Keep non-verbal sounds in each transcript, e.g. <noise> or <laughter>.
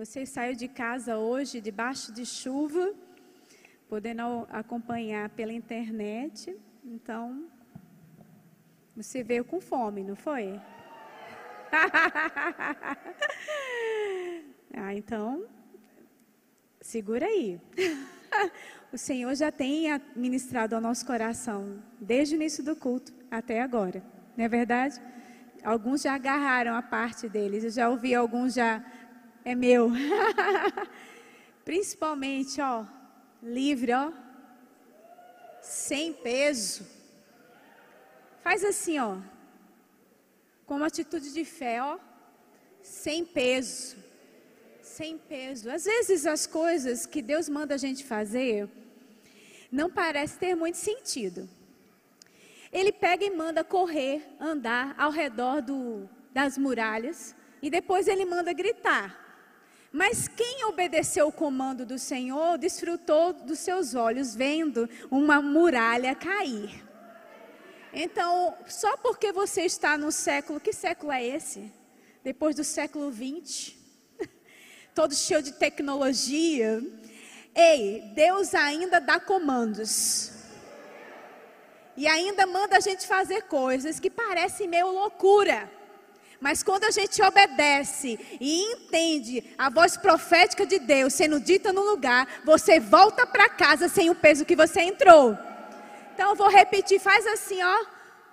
Você saiu de casa hoje debaixo de chuva, podendo acompanhar pela internet. Então, você veio com fome, não foi? <laughs> ah, então, segura aí. <laughs> o Senhor já tem ministrado ao nosso coração, desde o início do culto até agora, não é verdade? Alguns já agarraram a parte deles, eu já ouvi alguns já, é meu. <laughs> Principalmente, ó, livre, ó, sem peso. Faz assim, ó, com uma atitude de fé, ó, sem peso. Sem peso. Às vezes as coisas que Deus manda a gente fazer não parece ter muito sentido. Ele pega e manda correr, andar ao redor do, das muralhas e depois ele manda gritar. Mas quem obedeceu o comando do Senhor desfrutou dos seus olhos vendo uma muralha cair. Então, só porque você está no século, que século é esse? Depois do século 20, <laughs> todo cheio de tecnologia. Ei, Deus ainda dá comandos. E ainda manda a gente fazer coisas que parecem meio loucura. Mas quando a gente obedece e entende a voz profética de Deus sendo dita no lugar, você volta para casa sem o peso que você entrou. Então eu vou repetir, faz assim, ó.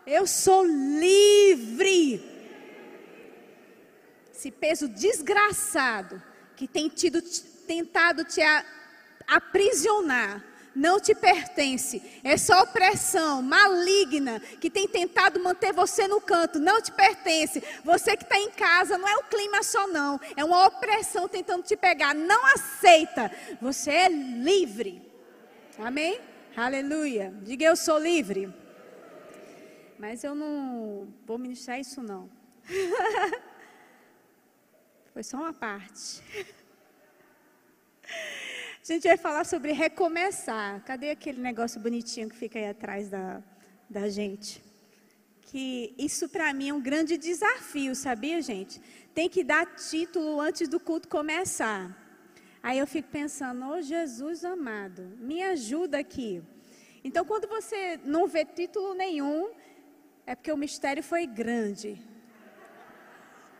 Eu sou livre. Esse peso desgraçado que tem tido tentado te aprisionar não te pertence. Essa opressão maligna que tem tentado manter você no canto não te pertence. Você que está em casa, não é o clima só, não. É uma opressão tentando te pegar. Não aceita. Você é livre. Amém? Aleluia. Diga eu sou livre. Mas eu não vou ministrar isso, não. <laughs> Foi só uma parte. <laughs> A gente vai falar sobre recomeçar. Cadê aquele negócio bonitinho que fica aí atrás da, da gente? Que isso para mim é um grande desafio, sabia, gente? Tem que dar título antes do culto começar. Aí eu fico pensando, ô oh, Jesus amado, me ajuda aqui. Então, quando você não vê título nenhum, é porque o mistério foi grande.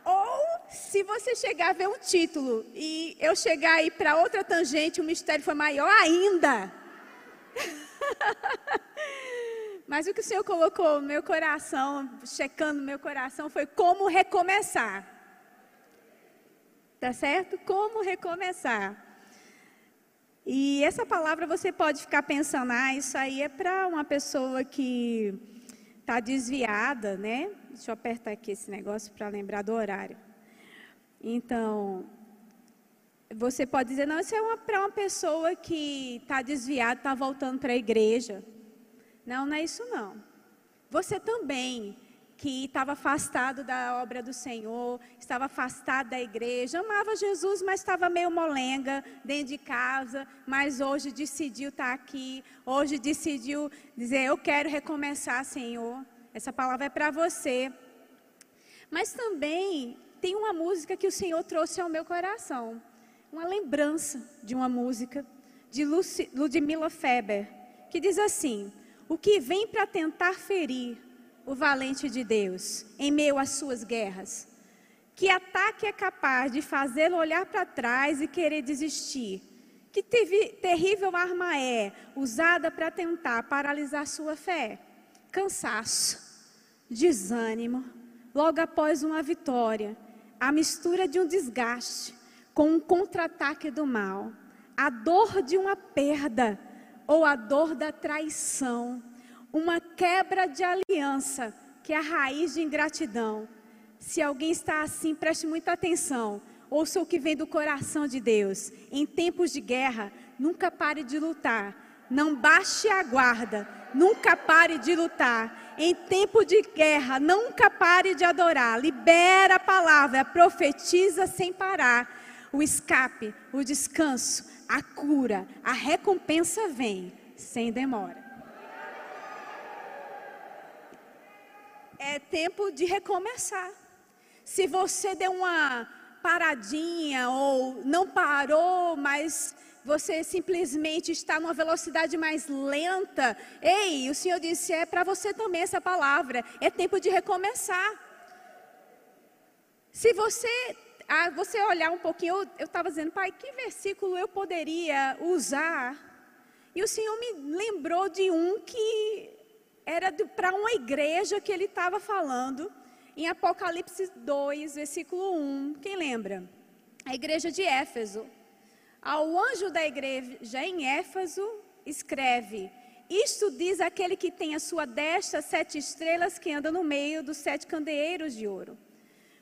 Ou se você chegar a ver um título e eu chegar aí para outra tangente, o mistério foi maior ainda. <laughs> Mas o que o Senhor colocou no meu coração, checando meu coração, foi como recomeçar. Tá certo? Como recomeçar. E essa palavra você pode ficar pensando, ah, isso aí é para uma pessoa que está desviada, né? Deixa eu apertar aqui esse negócio para lembrar do horário. Então, você pode dizer, não, isso é para uma pessoa que está desviada, está voltando para a igreja. Não, não é isso não. Você também, que estava afastado da obra do Senhor, estava afastado da igreja, amava Jesus, mas estava meio molenga dentro de casa, mas hoje decidiu estar tá aqui, hoje decidiu dizer, eu quero recomeçar, Senhor. Essa palavra é para você. Mas também tem uma música que o Senhor trouxe ao meu coração. Uma lembrança de uma música de Luci, Ludmila Feber, que diz assim: O que vem para tentar ferir o valente de Deus em meio às suas guerras? Que ataque é capaz de fazê-lo olhar para trás e querer desistir? Que terrível arma é usada para tentar paralisar sua fé? Cansaço, desânimo, logo após uma vitória a mistura de um desgaste com um contra-ataque do mal, a dor de uma perda ou a dor da traição, uma quebra de aliança, que é a raiz de ingratidão. Se alguém está assim, preste muita atenção. Ouça o que vem do coração de Deus. Em tempos de guerra, nunca pare de lutar. Não baixe a guarda. Nunca pare de lutar em tempo de guerra, nunca pare de adorar. Libera a palavra, profetiza sem parar. O escape, o descanso, a cura, a recompensa vem sem demora. É tempo de recomeçar. Se você deu uma paradinha ou não parou, mas você simplesmente está numa velocidade mais lenta. Ei, o Senhor disse: é para você também essa palavra. É tempo de recomeçar. Se você, ah, você olhar um pouquinho, eu estava dizendo, pai, que versículo eu poderia usar? E o Senhor me lembrou de um que era para uma igreja que ele estava falando, em Apocalipse 2, versículo 1. Quem lembra? A igreja de Éfeso. Ao anjo da igreja em Éfeso, escreve: Isto diz aquele que tem a sua destra sete estrelas que anda no meio dos sete candeeiros de ouro.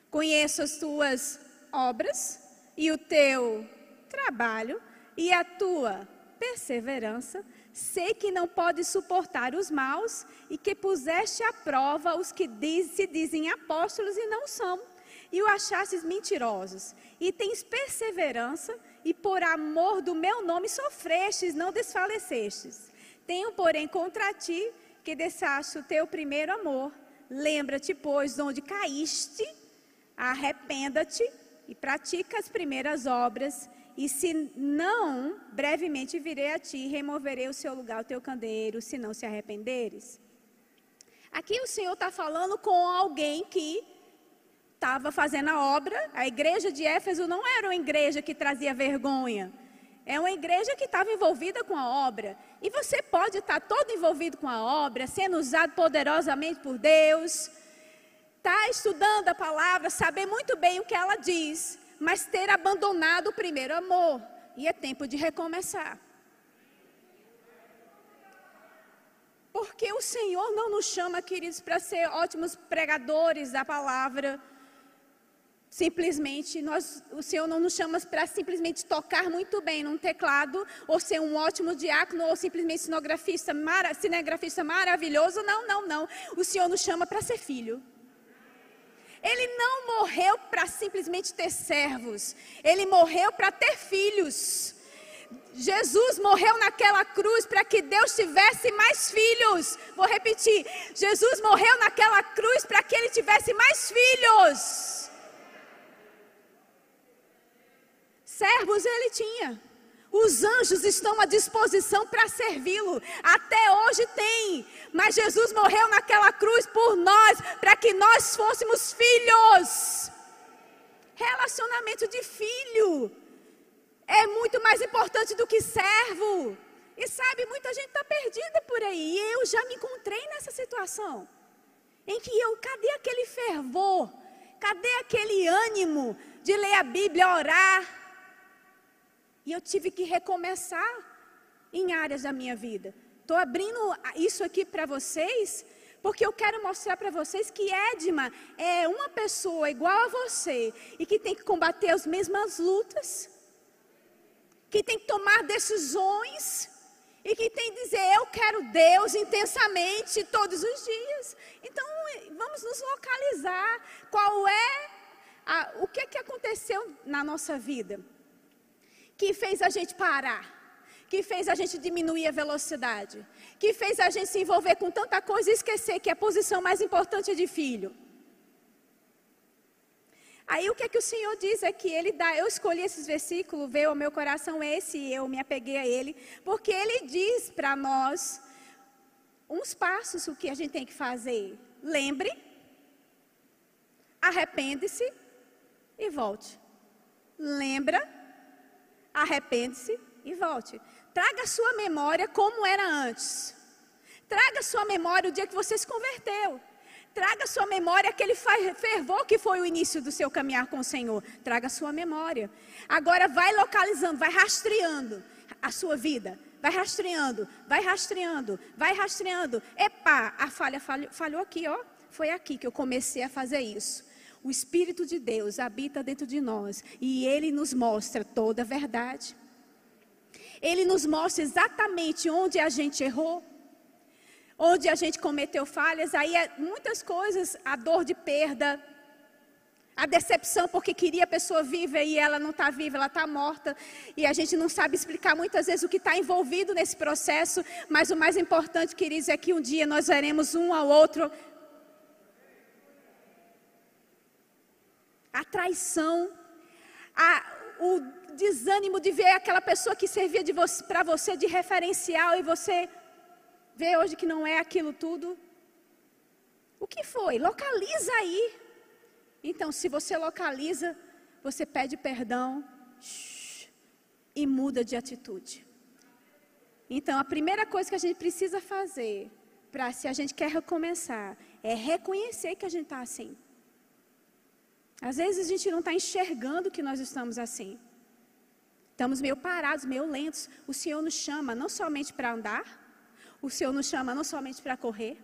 Conheço as tuas obras e o teu trabalho e a tua perseverança Sei que não pode suportar os maus e que puseste à prova os que diz, se dizem apóstolos e não são, e o achastes mentirosos. E tens perseverança, e por amor do meu nome sofrestes, não desfalecestes. Tenho, porém, contra ti que deixaste o teu primeiro amor. Lembra-te, pois, de onde caíste, arrependa-te e pratica as primeiras obras e se não, brevemente virei a ti e removerei o seu lugar, o teu candeeiro, se não se arrependeres. Aqui o Senhor está falando com alguém que estava fazendo a obra. A igreja de Éfeso não era uma igreja que trazia vergonha. É uma igreja que estava envolvida com a obra. E você pode estar todo envolvido com a obra, sendo usado poderosamente por Deus, estar tá estudando a palavra, saber muito bem o que ela diz, mas ter abandonado o primeiro amor. E é tempo de recomeçar. Porque o Senhor não nos chama, queridos, para ser ótimos pregadores da palavra. Simplesmente, nós, o Senhor não nos chama para simplesmente tocar muito bem num teclado, ou ser um ótimo diácono, ou simplesmente cinegrafista, mara, cinegrafista maravilhoso. Não, não, não. O Senhor nos chama para ser filho. Ele não morreu para simplesmente ter servos, ele morreu para ter filhos. Jesus morreu naquela cruz para que Deus tivesse mais filhos. Vou repetir: Jesus morreu naquela cruz para que ele tivesse mais filhos. Servos ele tinha. Os anjos estão à disposição para servi-lo. Até hoje tem. Mas Jesus morreu naquela cruz por nós, para que nós fôssemos filhos. Relacionamento de filho é muito mais importante do que servo. E sabe, muita gente está perdida por aí. E eu já me encontrei nessa situação. Em que eu, cadê aquele fervor? Cadê aquele ânimo de ler a Bíblia, orar? E eu tive que recomeçar em áreas da minha vida. Estou abrindo isso aqui para vocês, porque eu quero mostrar para vocês que Edma é uma pessoa igual a você e que tem que combater as mesmas lutas, que tem que tomar decisões e que tem que dizer eu quero Deus intensamente todos os dias. Então vamos nos localizar. Qual é a, o que, que aconteceu na nossa vida? Que fez a gente parar, que fez a gente diminuir a velocidade, que fez a gente se envolver com tanta coisa e esquecer que a posição mais importante é de filho. Aí o que é que o Senhor diz aqui? Ele dá, eu escolhi esses versículos, veio ao meu coração esse e eu me apeguei a ele, porque ele diz para nós uns passos o que a gente tem que fazer. Lembre, arrepende-se e volte. Lembra, arrepende-se e volte. Traga a sua memória como era antes. Traga a sua memória o dia que você se converteu. Traga a sua memória aquele fervor que foi o início do seu caminhar com o Senhor. Traga a sua memória. Agora vai localizando, vai rastreando a sua vida. Vai rastreando, vai rastreando, vai rastreando. Epa, a falha falhou, falhou aqui, ó. Foi aqui que eu comecei a fazer isso. O Espírito de Deus habita dentro de nós e ele nos mostra toda a verdade. Ele nos mostra exatamente onde a gente errou, onde a gente cometeu falhas. Aí é muitas coisas, a dor de perda, a decepção porque queria a pessoa viva e ela não está viva, ela está morta. E a gente não sabe explicar muitas vezes o que está envolvido nesse processo. Mas o mais importante, queridos, é que um dia nós veremos um ao outro a traição, a, o desânimo de ver aquela pessoa que servia para você de referencial e você vê hoje que não é aquilo tudo. O que foi? Localiza aí. Então, se você localiza, você pede perdão shh, e muda de atitude. Então, a primeira coisa que a gente precisa fazer, para se a gente quer recomeçar, é reconhecer que a gente está assim. Às vezes a gente não está enxergando que nós estamos assim. Estamos meio parados, meio lentos. O Senhor nos chama não somente para andar, o Senhor nos chama não somente para correr,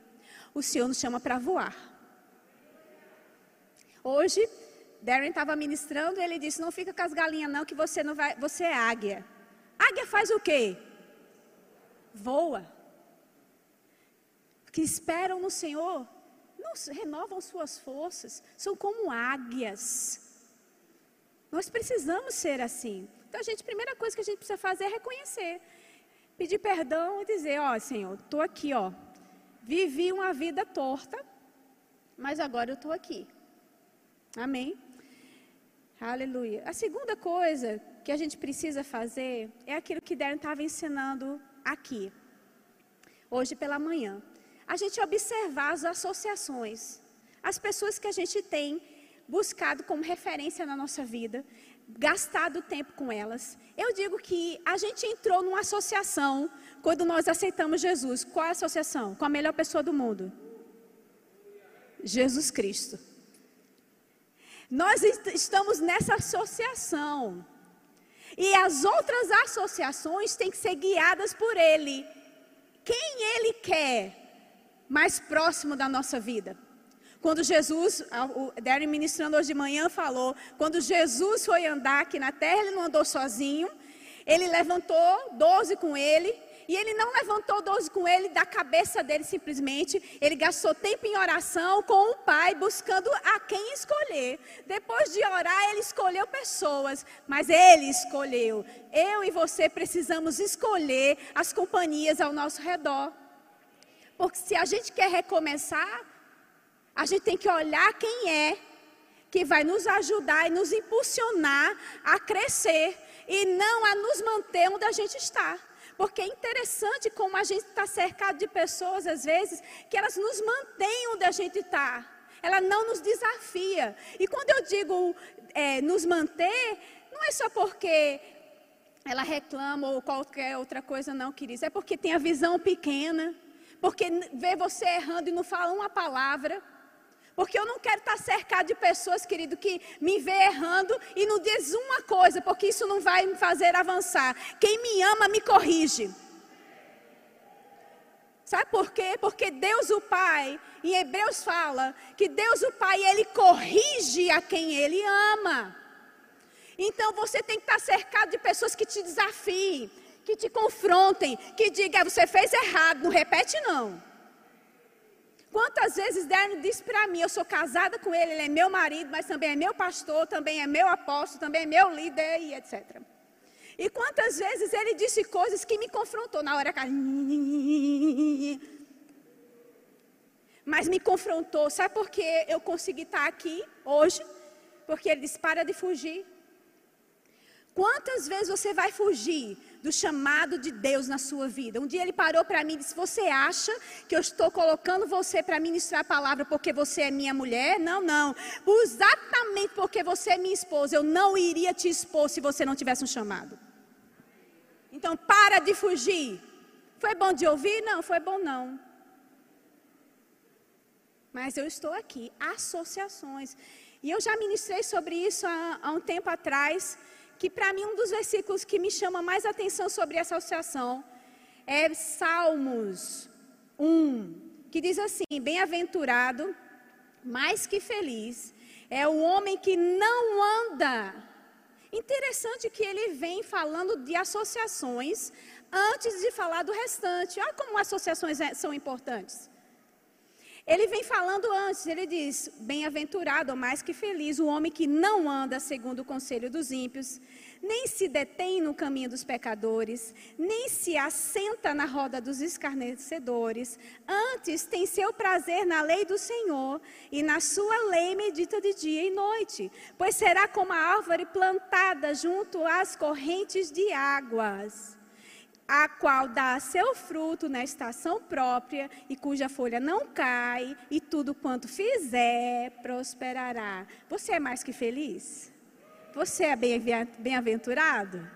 o Senhor nos chama para voar. Hoje, Darren estava ministrando e ele disse: Não fica com as galinhas, não, que você não vai. Você é águia. Águia faz o quê? Voa. Que esperam no Senhor, não renovam suas forças, são como águias. Nós precisamos ser assim. Então, a gente, a primeira coisa que a gente precisa fazer é reconhecer, pedir perdão e dizer: Ó, oh, Senhor, estou aqui, ó. Vivi uma vida torta, mas agora eu estou aqui. Amém? Aleluia. A segunda coisa que a gente precisa fazer é aquilo que Darren estava ensinando aqui, hoje pela manhã. A gente observar as associações, as pessoas que a gente tem buscado como referência na nossa vida, gastado tempo com elas. Eu digo que a gente entrou numa associação quando nós aceitamos Jesus. Qual é a associação? Com a melhor pessoa do mundo? Jesus Cristo. Nós estamos nessa associação. E as outras associações têm que ser guiadas por Ele. Quem Ele quer mais próximo da nossa vida? Quando Jesus, o Darren ministrando hoje de manhã falou, quando Jesus foi andar aqui na terra, ele não andou sozinho, ele levantou doze com ele, e ele não levantou doze com ele da cabeça dele simplesmente, ele gastou tempo em oração com o Pai, buscando a quem escolher. Depois de orar, ele escolheu pessoas, mas ele escolheu. Eu e você precisamos escolher as companhias ao nosso redor. Porque se a gente quer recomeçar, a gente tem que olhar quem é que vai nos ajudar e nos impulsionar a crescer e não a nos manter onde a gente está. Porque é interessante como a gente está cercado de pessoas, às vezes, que elas nos mantêm onde a gente está. Ela não nos desafia. E quando eu digo é, nos manter, não é só porque ela reclama ou qualquer outra coisa, não, queridos. É porque tem a visão pequena. Porque vê você errando e não fala uma palavra. Porque eu não quero estar cercado de pessoas, querido, que me vê errando e não diz uma coisa, porque isso não vai me fazer avançar. Quem me ama, me corrige. Sabe por quê? Porque Deus o Pai, em Hebreus fala que Deus o Pai, ele corrige a quem ele ama. Então você tem que estar cercado de pessoas que te desafiem, que te confrontem, que digam, ah, você fez errado, não repete não. Quantas vezes Darno disse para mim, eu sou casada com ele, ele é meu marido, mas também é meu pastor, também é meu apóstolo, também é meu líder e etc. E quantas vezes ele disse coisas que me confrontou na hora que <laughs> mas me confrontou. Sabe por que eu consegui estar aqui hoje? Porque ele disse: para de fugir. Quantas vezes você vai fugir do chamado de Deus na sua vida? Um dia ele parou para mim e disse: Você acha que eu estou colocando você para ministrar a palavra porque você é minha mulher? Não, não. Exatamente porque você é minha esposa. Eu não iria te expor se você não tivesse um chamado. Então, para de fugir. Foi bom de ouvir? Não, foi bom não. Mas eu estou aqui. Associações. E eu já ministrei sobre isso há, há um tempo atrás que para mim um dos versículos que me chama mais atenção sobre essa associação é Salmos 1, que diz assim: Bem-aventurado, mais que feliz, é o homem que não anda. Interessante que ele vem falando de associações antes de falar do restante. Olha como associações é, são importantes. Ele vem falando antes, ele diz: Bem-aventurado, mais que feliz, o homem que não anda segundo o conselho dos ímpios, nem se detém no caminho dos pecadores, nem se assenta na roda dos escarnecedores. Antes tem seu prazer na lei do Senhor, e na sua lei medita de dia e noite. Pois será como a árvore plantada junto às correntes de águas a qual dá seu fruto na estação própria e cuja folha não cai, e tudo quanto fizer prosperará. Você é mais que feliz? Você é bem-aventurado?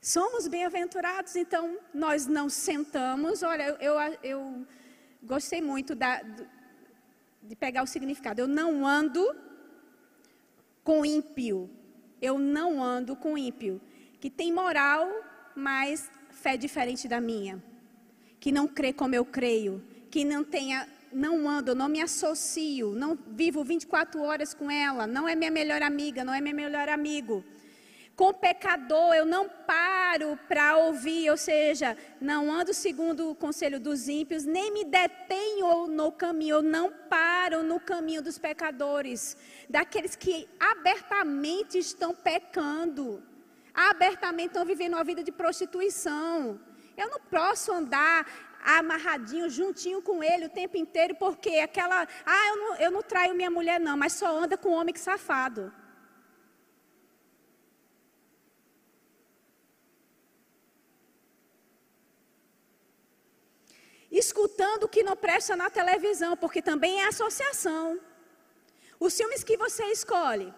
Somos bem-aventurados, então nós não sentamos. Olha, eu, eu, gostei muito da, de pegar o significado. Eu não ando com ímpio. Eu não ando com ímpio que tem moral, mas fé diferente da minha, que não crê como eu creio, que não tenha, não ando, não me associo, não vivo 24 horas com ela, não é minha melhor amiga, não é meu melhor amigo. Com pecador eu não paro para ouvir, ou seja, não ando segundo o conselho dos ímpios, nem me detenho no caminho, eu não paro no caminho dos pecadores, daqueles que abertamente estão pecando abertamente estão vivendo uma vida de prostituição. Eu não posso andar amarradinho, juntinho com ele o tempo inteiro, porque aquela, ah, eu não, eu não traio minha mulher não, mas só anda com homem que safado. Escutando o que não presta na televisão, porque também é associação. Os filmes que você escolhe,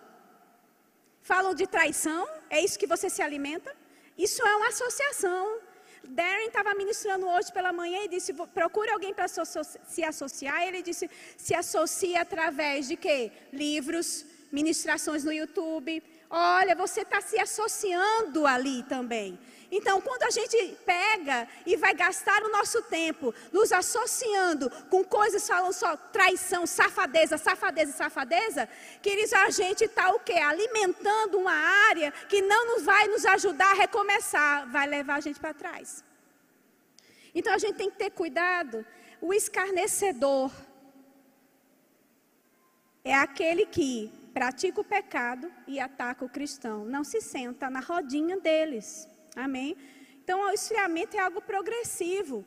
falam de traição, é isso que você se alimenta? Isso é uma associação. Darren estava ministrando hoje pela manhã e disse: procure alguém para se associar. Ele disse: se associa através de quê? Livros, ministrações no YouTube. Olha, você está se associando ali também. Então, quando a gente pega e vai gastar o nosso tempo nos associando com coisas falam só traição, safadeza, safadeza, safadeza, queridos, a gente está o quê? Alimentando uma área que não nos vai nos ajudar a recomeçar, vai levar a gente para trás. Então a gente tem que ter cuidado. O escarnecedor é aquele que pratica o pecado e ataca o cristão. Não se senta na rodinha deles. Amém? Então, o esfriamento é algo progressivo.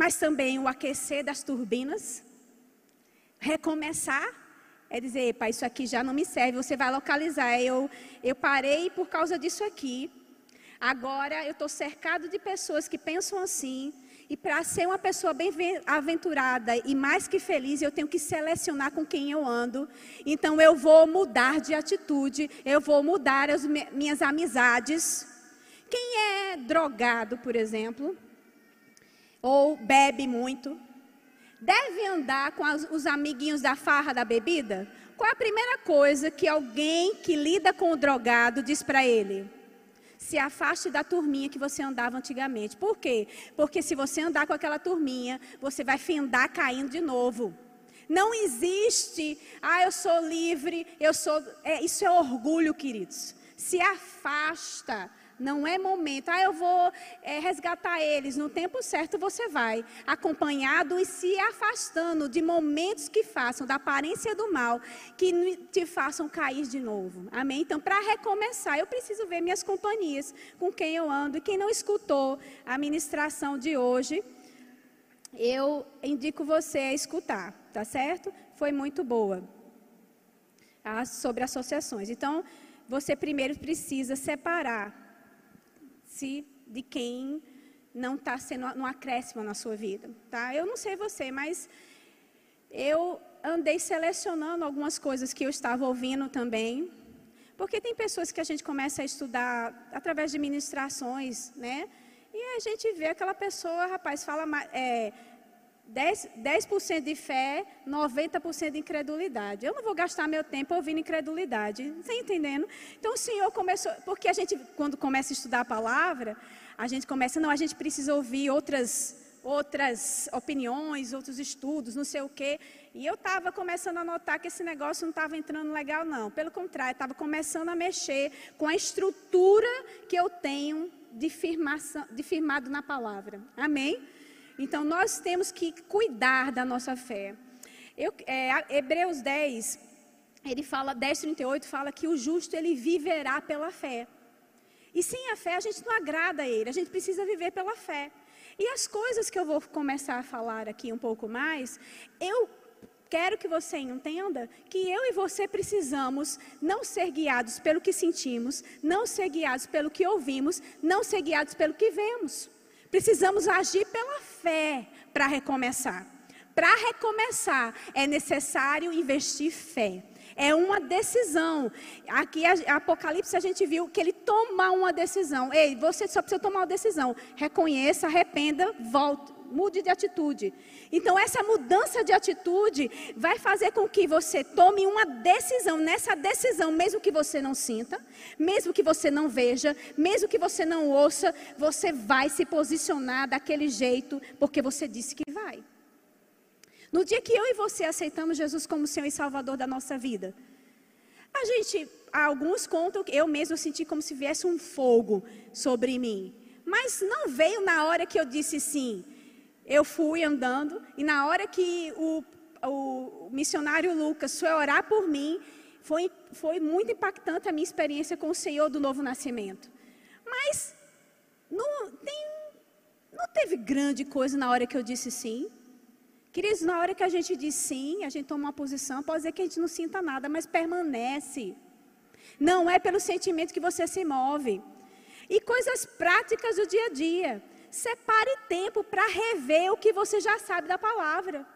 Mas também o aquecer das turbinas. Recomeçar é dizer, epa, isso aqui já não me serve. Você vai localizar. Eu, eu parei por causa disso aqui. Agora eu estou cercado de pessoas que pensam assim. E para ser uma pessoa bem aventurada e mais que feliz, eu tenho que selecionar com quem eu ando. Então eu vou mudar de atitude, eu vou mudar as minhas amizades. Quem é drogado, por exemplo, ou bebe muito, deve andar com as, os amiguinhos da farra da bebida? Qual a primeira coisa que alguém que lida com o drogado diz para ele? Se afaste da turminha que você andava antigamente. Por quê? Porque se você andar com aquela turminha, você vai findar caindo de novo. Não existe, ah, eu sou livre, eu sou. É, isso é orgulho, queridos. Se afasta não é momento, ah, eu vou é, resgatar eles. No tempo certo você vai, acompanhado e se afastando de momentos que façam, da aparência do mal, que te façam cair de novo. Amém? Então, para recomeçar, eu preciso ver minhas companhias, com quem eu ando. E quem não escutou a ministração de hoje, eu indico você a escutar, tá certo? Foi muito boa. Ah, sobre associações. Então, você primeiro precisa separar se de quem não está sendo um acréscimo na sua vida, tá? Eu não sei você, mas eu andei selecionando algumas coisas que eu estava ouvindo também, porque tem pessoas que a gente começa a estudar através de ministrações, né? E a gente vê aquela pessoa, rapaz, fala é, 10%, 10 de fé, 90% de incredulidade. Eu não vou gastar meu tempo ouvindo incredulidade. Está entendendo? Então o Senhor começou, porque a gente, quando começa a estudar a palavra, a gente começa, não, a gente precisa ouvir outras, outras opiniões, outros estudos, não sei o quê. E eu estava começando a notar que esse negócio não estava entrando legal, não. Pelo contrário, estava começando a mexer com a estrutura que eu tenho de, firmação, de firmado na palavra. Amém? Então, nós temos que cuidar da nossa fé. Eu, é, Hebreus 10, ele fala, 10:38 fala que o justo ele viverá pela fé. E sem a fé a gente não agrada a ele, a gente precisa viver pela fé. E as coisas que eu vou começar a falar aqui um pouco mais, eu quero que você entenda que eu e você precisamos não ser guiados pelo que sentimos, não ser guiados pelo que ouvimos, não ser guiados pelo que vemos. Precisamos agir pela fé para recomeçar. Para recomeçar, é necessário investir fé. É uma decisão. Aqui, a, Apocalipse, a gente viu que ele toma uma decisão. Ei, você só precisa tomar uma decisão. Reconheça, arrependa, volte, mude de atitude. Então, essa mudança de atitude vai fazer com que você tome uma decisão. Nessa decisão, mesmo que você não sinta, mesmo que você não veja, mesmo que você não ouça, você vai se posicionar daquele jeito, porque você disse que vai. No dia que eu e você aceitamos Jesus como Senhor e Salvador da nossa vida, a gente, alguns contam que eu mesmo senti como se viesse um fogo sobre mim. Mas não veio na hora que eu disse sim. Eu fui andando e na hora que o, o missionário Lucas foi orar por mim, foi, foi muito impactante a minha experiência com o Senhor do novo nascimento. Mas não, tem, não teve grande coisa na hora que eu disse sim. Queridos, na hora que a gente diz sim, a gente toma uma posição, pode dizer que a gente não sinta nada, mas permanece. Não é pelo sentimento que você se move. E coisas práticas do dia a dia. Separe tempo para rever o que você já sabe da palavra.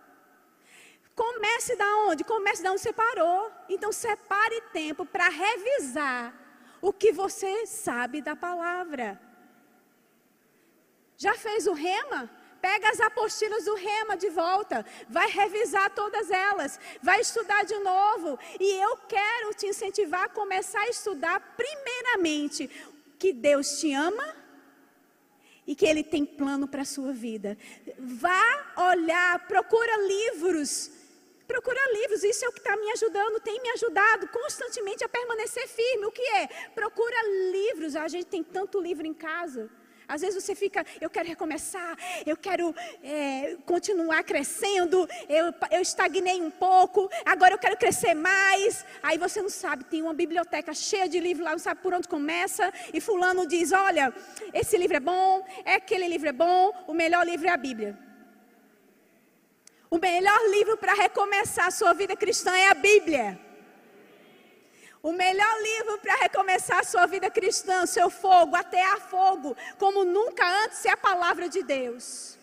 Comece da onde? Comece da onde você parou. Então separe tempo para revisar o que você sabe da palavra. Já fez o rema? Pega as apostilas do Rema de volta, vai revisar todas elas, vai estudar de novo. E eu quero te incentivar a começar a estudar, primeiramente, que Deus te ama e que Ele tem plano para a sua vida. Vá olhar, procura livros. Procura livros, isso é o que está me ajudando, tem me ajudado constantemente a permanecer firme. O que é? Procura livros. A gente tem tanto livro em casa. Às vezes você fica, eu quero recomeçar, eu quero é, continuar crescendo, eu, eu estagnei um pouco, agora eu quero crescer mais. Aí você não sabe, tem uma biblioteca cheia de livros lá, não sabe por onde começa. E Fulano diz: Olha, esse livro é bom, é aquele livro é bom, o melhor livro é a Bíblia. O melhor livro para recomeçar a sua vida cristã é a Bíblia. O melhor livro para recomeçar a sua vida cristã, seu fogo, até a fogo, como nunca antes, é a palavra de Deus.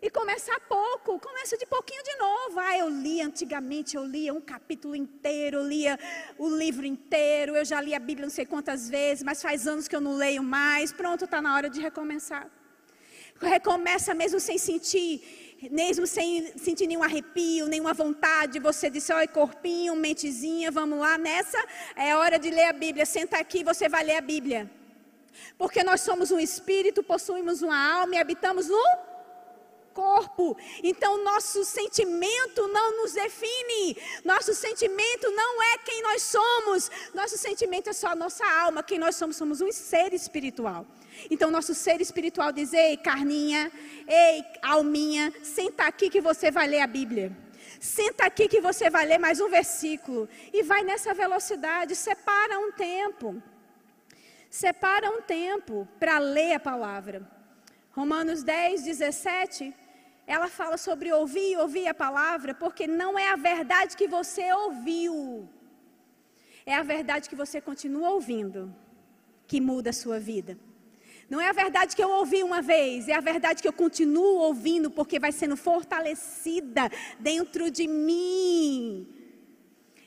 E começar pouco, começa de pouquinho de novo. Ah, eu li antigamente, eu lia um capítulo inteiro, eu lia o livro inteiro, eu já li a Bíblia não sei quantas vezes, mas faz anos que eu não leio mais. Pronto, está na hora de recomeçar. Recomeça mesmo sem sentir mesmo sem sentir nenhum arrepio, nenhuma vontade, você disse, oi, corpinho, mentezinha, vamos lá, nessa é hora de ler a Bíblia. Senta aqui, você vai ler a Bíblia. Porque nós somos um espírito, possuímos uma alma e habitamos no corpo. Então, nosso sentimento não nos define. Nosso sentimento não é quem nós somos. Nosso sentimento é só a nossa alma. Quem nós somos, somos um ser espiritual. Então, nosso ser espiritual diz: Ei, carninha, ei, alminha, senta aqui que você vai ler a Bíblia. Senta aqui que você vai ler mais um versículo. E vai nessa velocidade. Separa um tempo. Separa um tempo para ler a palavra. Romanos 10, 17. Ela fala sobre ouvir e ouvir a palavra, porque não é a verdade que você ouviu, é a verdade que você continua ouvindo que muda a sua vida. Não é a verdade que eu ouvi uma vez, é a verdade que eu continuo ouvindo, porque vai sendo fortalecida dentro de mim.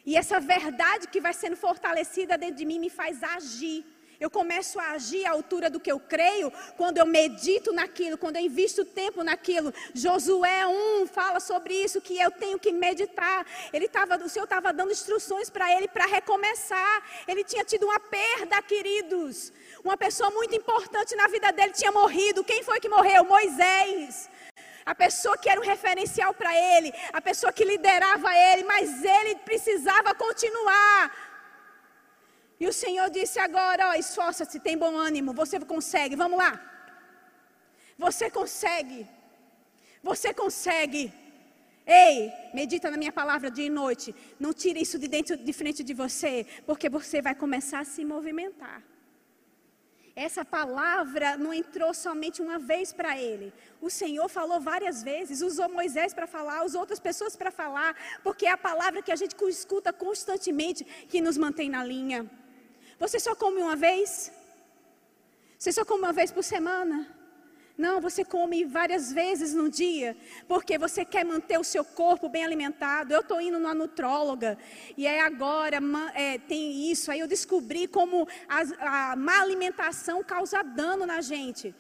E essa verdade que vai sendo fortalecida dentro de mim me faz agir. Eu começo a agir à altura do que eu creio quando eu medito naquilo, quando eu invisto tempo naquilo. Josué 1 fala sobre isso, que eu tenho que meditar. Ele tava, o Senhor estava dando instruções para ele para recomeçar. Ele tinha tido uma perda, queridos. Uma pessoa muito importante na vida dele tinha morrido. Quem foi que morreu? Moisés. A pessoa que era um referencial para ele, a pessoa que liderava ele, mas ele precisava continuar. E o Senhor disse agora: esforça-se, tem bom ânimo, você consegue, vamos lá. Você consegue, você consegue. Ei, medita na minha palavra dia e noite. Não tire isso de dentro, de frente de você, porque você vai começar a se movimentar. Essa palavra não entrou somente uma vez para ele. O Senhor falou várias vezes, usou Moisés para falar, usou outras pessoas para falar, porque é a palavra que a gente escuta constantemente que nos mantém na linha. Você só come uma vez? Você só come uma vez por semana? Não, você come várias vezes no dia, porque você quer manter o seu corpo bem alimentado. Eu estou indo numa nutróloga, e é agora é, tem isso. Aí eu descobri como a, a má alimentação causa dano na gente.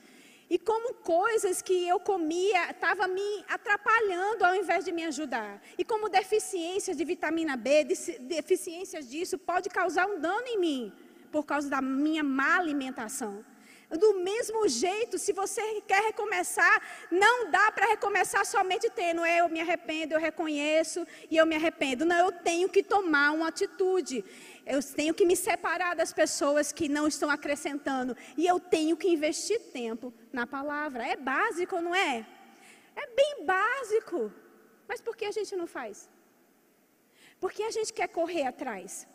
E como coisas que eu comia estavam me atrapalhando ao invés de me ajudar. E como deficiência de vitamina B, deficiências disso, pode causar um dano em mim, por causa da minha má alimentação. Do mesmo jeito, se você quer recomeçar, não dá para recomeçar somente tendo eu me arrependo, eu reconheço e eu me arrependo. Não, eu tenho que tomar uma atitude. Eu tenho que me separar das pessoas que não estão acrescentando. E eu tenho que investir tempo na palavra. É básico, não é? É bem básico. Mas por que a gente não faz? Porque a gente quer correr atrás.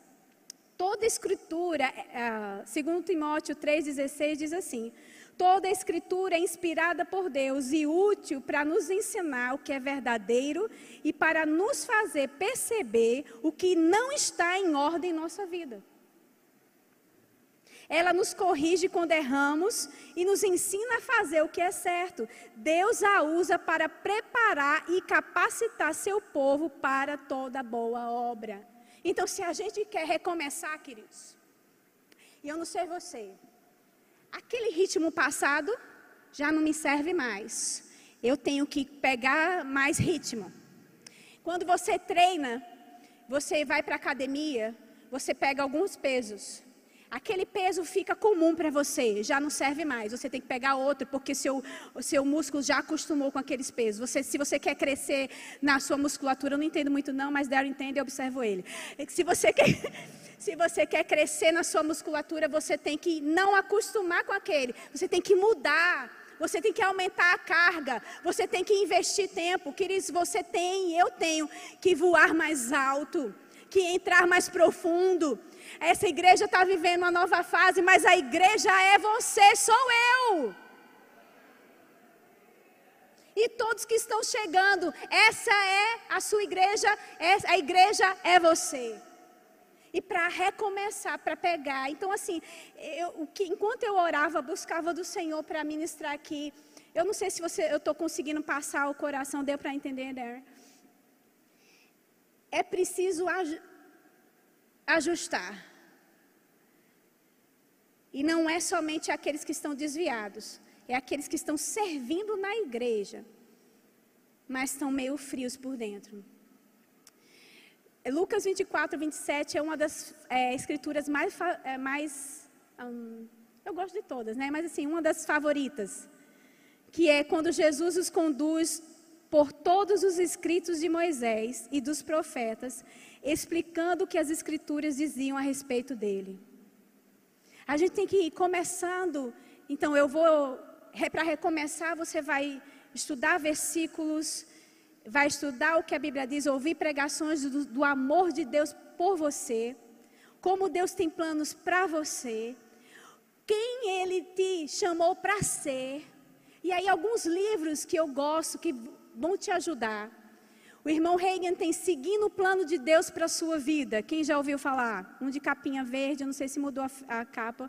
Toda escritura, é, é, segundo Timóteo 3,16, diz assim: toda escritura é inspirada por Deus e útil para nos ensinar o que é verdadeiro e para nos fazer perceber o que não está em ordem em nossa vida. Ela nos corrige quando erramos e nos ensina a fazer o que é certo. Deus a usa para preparar e capacitar seu povo para toda boa obra. Então, se a gente quer recomeçar, queridos, e eu não sei você, aquele ritmo passado já não me serve mais. Eu tenho que pegar mais ritmo. Quando você treina, você vai para a academia, você pega alguns pesos aquele peso fica comum para você, já não serve mais. Você tem que pegar outro, porque seu, seu músculo já acostumou com aqueles pesos. Você, se você quer crescer na sua musculatura, eu não entendo muito não, mas Daryl entende e observo ele. Se você quer. <laughs> Se você quer crescer na sua musculatura, você tem que não acostumar com aquele. Você tem que mudar. Você tem que aumentar a carga. Você tem que investir tempo. Queridos, você tem, eu tenho que voar mais alto, que entrar mais profundo essa igreja está vivendo uma nova fase, mas a igreja é você, sou eu. E todos que estão chegando, essa é a sua igreja, a igreja é você. E para recomeçar, para pegar. Então, assim, eu, enquanto eu orava, buscava do Senhor para ministrar aqui. Eu não sei se você, eu estou conseguindo passar o coração, deu para entender, né? É preciso ajustar. E não é somente aqueles que estão desviados, é aqueles que estão servindo na igreja, mas estão meio frios por dentro. Lucas 24, 27 é uma das é, escrituras mais, é, mais hum, eu gosto de todas, né? Mas assim, uma das favoritas, que é quando Jesus os conduz por todos os escritos de Moisés e dos profetas explicando o que as escrituras diziam a respeito dele. A gente tem que ir começando. Então, eu vou, para recomeçar, você vai estudar versículos, vai estudar o que a Bíblia diz, ouvir pregações do, do amor de Deus por você, como Deus tem planos para você, quem Ele te chamou para ser. E aí, alguns livros que eu gosto, que vão te ajudar. O irmão Reagan tem seguindo o plano de Deus para a sua vida. Quem já ouviu falar? Um de capinha verde, eu não sei se mudou a, a capa.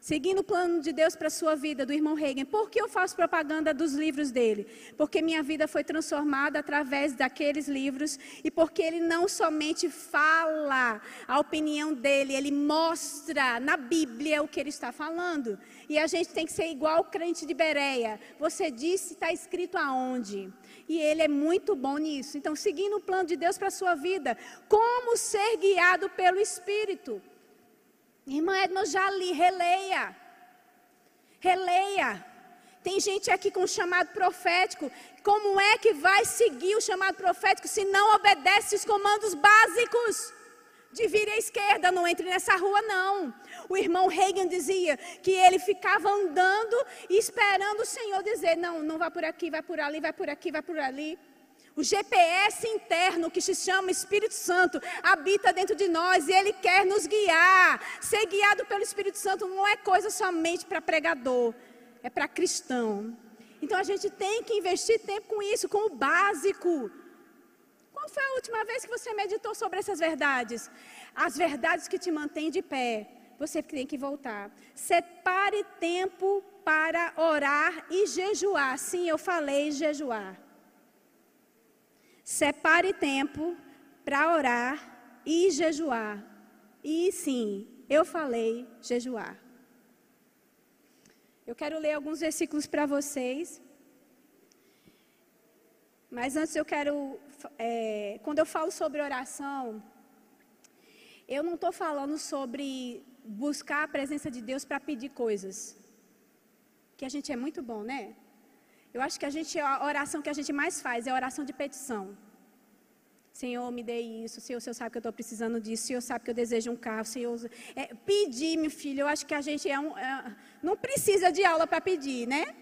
Seguindo o plano de Deus para a sua vida, do irmão Reagan. Por que eu faço propaganda dos livros dele? Porque minha vida foi transformada através daqueles livros e porque ele não somente fala a opinião dele, ele mostra na Bíblia o que ele está falando. E a gente tem que ser igual o crente de Bereia. Você disse, está escrito aonde? E ele é muito bom nisso. Então, seguindo o plano de Deus para a sua vida, como ser guiado pelo Espírito? Irmã Edna, já li, releia. Releia. Tem gente aqui com chamado profético. Como é que vai seguir o chamado profético se não obedece os comandos básicos? De vir à esquerda, não entre nessa rua, não. O irmão Reagan dizia que ele ficava andando e esperando o Senhor dizer: não, não vá por aqui, vai por ali, vai por aqui, vai por ali. O GPS interno que se chama Espírito Santo habita dentro de nós e ele quer nos guiar. Ser guiado pelo Espírito Santo não é coisa somente para pregador, é para cristão. Então a gente tem que investir tempo com isso, com o básico. Qual foi a última vez que você meditou sobre essas verdades? As verdades que te mantêm de pé. Você tem que voltar. Separe tempo para orar e jejuar. Sim, eu falei jejuar. Separe tempo para orar e jejuar. E sim, eu falei jejuar. Eu quero ler alguns versículos para vocês. Mas antes eu quero, é, quando eu falo sobre oração, eu não estou falando sobre buscar a presença de Deus para pedir coisas. Que a gente é muito bom, né? Eu acho que a gente, a oração que a gente mais faz é a oração de petição. Senhor, me dê isso. Senhor, o Senhor sabe que eu estou precisando disso. Senhor sabe que eu desejo um carro. Senhor, é, pedir, meu filho, eu acho que a gente é um, é, não precisa de aula para pedir, né?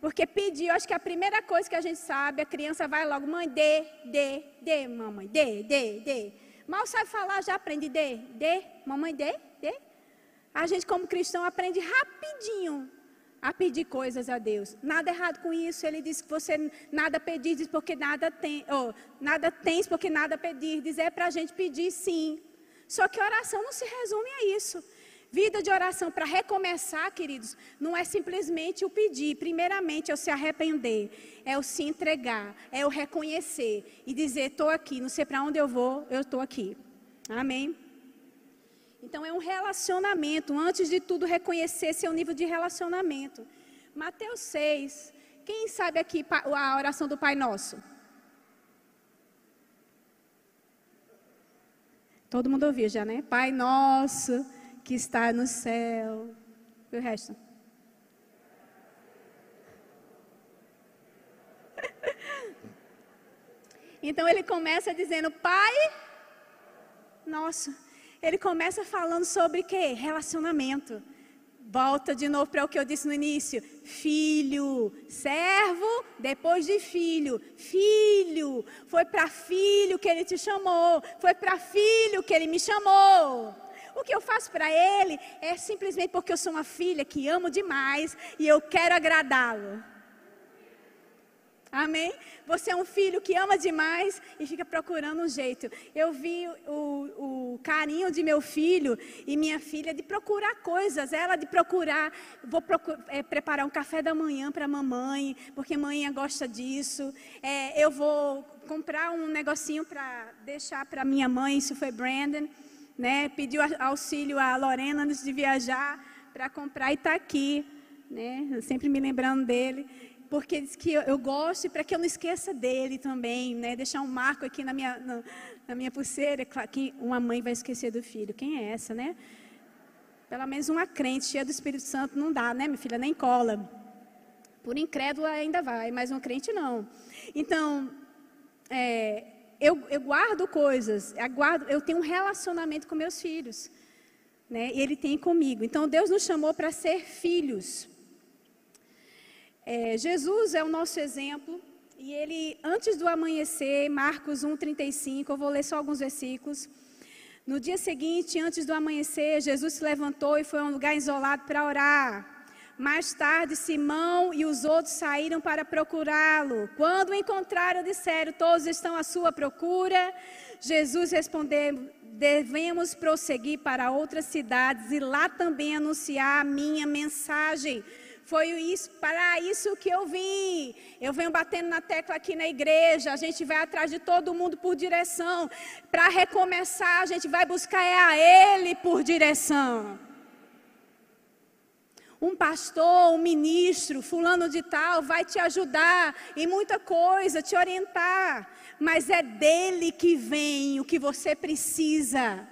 Porque pedir, eu acho que a primeira coisa que a gente sabe, a criança vai logo, mãe, dê, dê, dê, mamãe, dê, dê, dê. Mal sabe falar, já aprende, dê, dê, mamãe, dê, dê. A gente, como cristão, aprende rapidinho a pedir coisas a Deus. Nada errado com isso. Ele diz que você nada pedir, diz porque nada tem, oh, nada tens porque nada pedir. Diz é para a gente pedir sim. Só que oração não se resume a isso. Vida de oração para recomeçar, queridos, não é simplesmente o pedir. Primeiramente é o se arrepender, é o se entregar, é o reconhecer e dizer: estou aqui, não sei para onde eu vou, eu estou aqui. Amém? Então é um relacionamento. Antes de tudo, reconhecer seu nível de relacionamento. Mateus 6. Quem sabe aqui a oração do Pai Nosso? Todo mundo ouviu já, né? Pai Nosso que está no céu. E o resto? <laughs> Então ele começa dizendo: Pai Nosso. Ele começa falando sobre o quê? Relacionamento. Volta de novo para o que eu disse no início. Filho, servo, depois de filho. Filho, foi para filho que ele te chamou. Foi para filho que ele me chamou. O que eu faço para ele é simplesmente porque eu sou uma filha que amo demais e eu quero agradá-lo. Amém? Você é um filho que ama demais e fica procurando um jeito. Eu vi o, o carinho de meu filho e minha filha de procurar coisas. Ela de procurar, vou é, preparar um café da manhã para mamãe, porque mãe gosta disso. É, eu vou comprar um negocinho para deixar para minha mãe, isso foi Brandon. Né? Pediu auxílio a Lorena antes de viajar para comprar e está aqui. Né? Sempre me lembrando dele porque diz que eu, eu gosto para que eu não esqueça dele também, né? Deixar um marco aqui na minha, na, na minha pulseira, é claro que uma mãe vai esquecer do filho. Quem é essa, né? Pelo menos uma crente cheia do Espírito Santo não dá, né, minha filha? Nem cola. Por incrédula ainda vai, mas um crente não. Então, é, eu, eu, guardo coisas, eu, guardo, eu tenho um relacionamento com meus filhos. Né, e ele tem comigo. Então, Deus nos chamou para ser filhos. É, Jesus é o nosso exemplo. E ele, antes do amanhecer, Marcos 1,35, eu vou ler só alguns versículos. No dia seguinte, antes do amanhecer, Jesus se levantou e foi a um lugar isolado para orar. Mais tarde, Simão e os outros saíram para procurá-lo. Quando o encontraram, disseram: Todos estão à sua procura. Jesus respondeu: Devemos prosseguir para outras cidades e lá também anunciar a minha mensagem foi isso, para isso que eu vim. Eu venho batendo na tecla aqui na igreja. A gente vai atrás de todo mundo por direção. Para recomeçar, a gente vai buscar é a Ele por direção. Um pastor, um ministro, fulano de tal, vai te ajudar em muita coisa, te orientar. Mas é dele que vem o que você precisa.